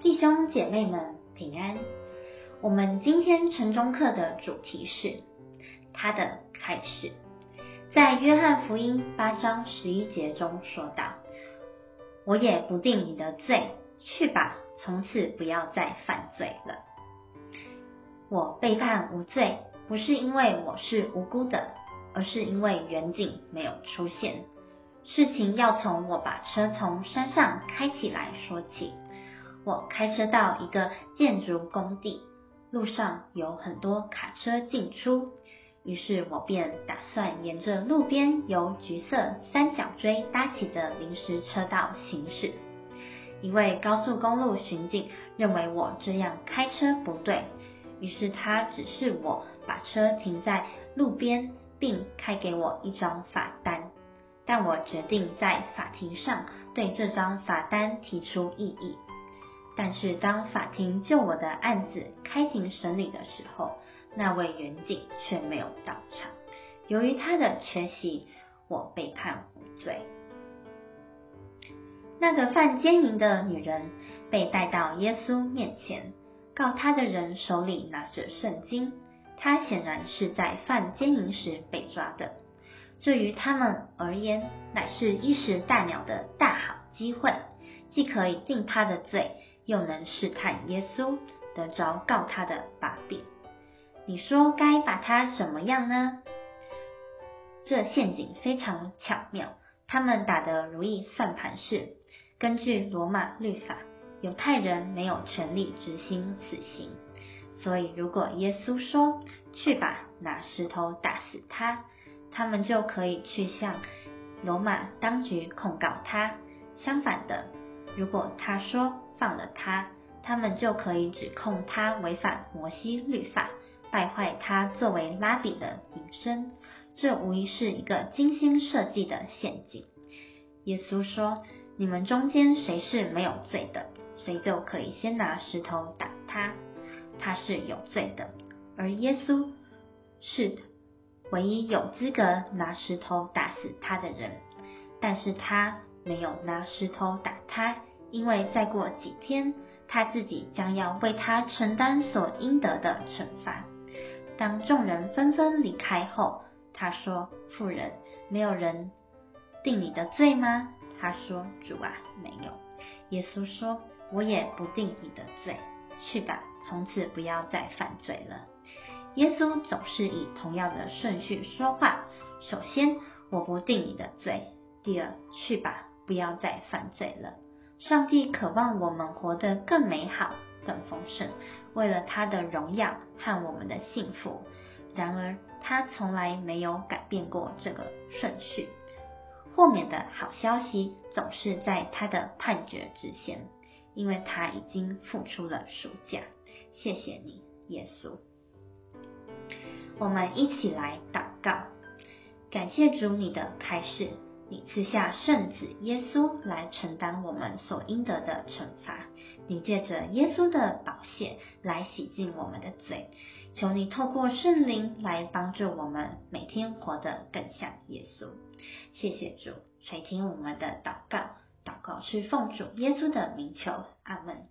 弟兄姐妹们平安。我们今天晨钟课的主题是他的开始，在约翰福音八章十一节中说道：“我也不定你的罪，去吧，从此不要再犯罪了。”我被判无罪，不是因为我是无辜的，而是因为远景没有出现。事情要从我把车从山上开起来说起。我开车到一个建筑工地，路上有很多卡车进出，于是我便打算沿着路边由橘色三角锥搭起的临时车道行驶。一位高速公路巡警认为我这样开车不对，于是他指示我把车停在路边，并开给我一张罚单。但我决定在法庭上对这张罚单提出异议。但是当法庭就我的案子开庭审理的时候，那位员警却没有到场。由于他的缺席，我被判无罪。那个犯奸淫的女人被带到耶稣面前，告她的人手里拿着圣经，她显然是在犯奸淫时被抓的。这于他们而言，乃是一石大鸟的大好机会，既可以定他的罪，又能试探耶稣，得着告他的把柄。你说该把他怎么样呢？这陷阱非常巧妙，他们打的如意算盘是：根据罗马律法，犹太人没有权利执行死刑，所以如果耶稣说：“去吧，拿石头打死他。”他们就可以去向罗马当局控告他。相反的，如果他说放了他，他们就可以指控他违反摩西律法，败坏他作为拉比的名声。这无疑是一个精心设计的陷阱。耶稣说：“你们中间谁是没有罪的，谁就可以先拿石头打他。他是有罪的，而耶稣是。”唯一有资格拿石头打死他的人，但是他没有拿石头打他，因为再过几天，他自己将要为他承担所应得的惩罚。当众人纷纷离开后，他说：“妇人，没有人定你的罪吗？”他说：“主啊，没有。”耶稣说：“我也不定你的罪，去吧，从此不要再犯罪了。”耶稣总是以同样的顺序说话。首先，我不定你的罪；第二，去吧，不要再犯罪了。上帝渴望我们活得更美好、更丰盛，为了他的荣耀和我们的幸福。然而，他从来没有改变过这个顺序。豁免的好消息总是在他的判决之前，因为他已经付出了赎价。谢谢你，耶稣。我们一起来祷告，感谢主你的开示，你赐下圣子耶稣来承担我们所应得的惩罚，你借着耶稣的宝血来洗净我们的罪，求你透过圣灵来帮助我们每天活得更像耶稣。谢谢主垂听我们的祷告，祷告是奉主耶稣的名求，阿门。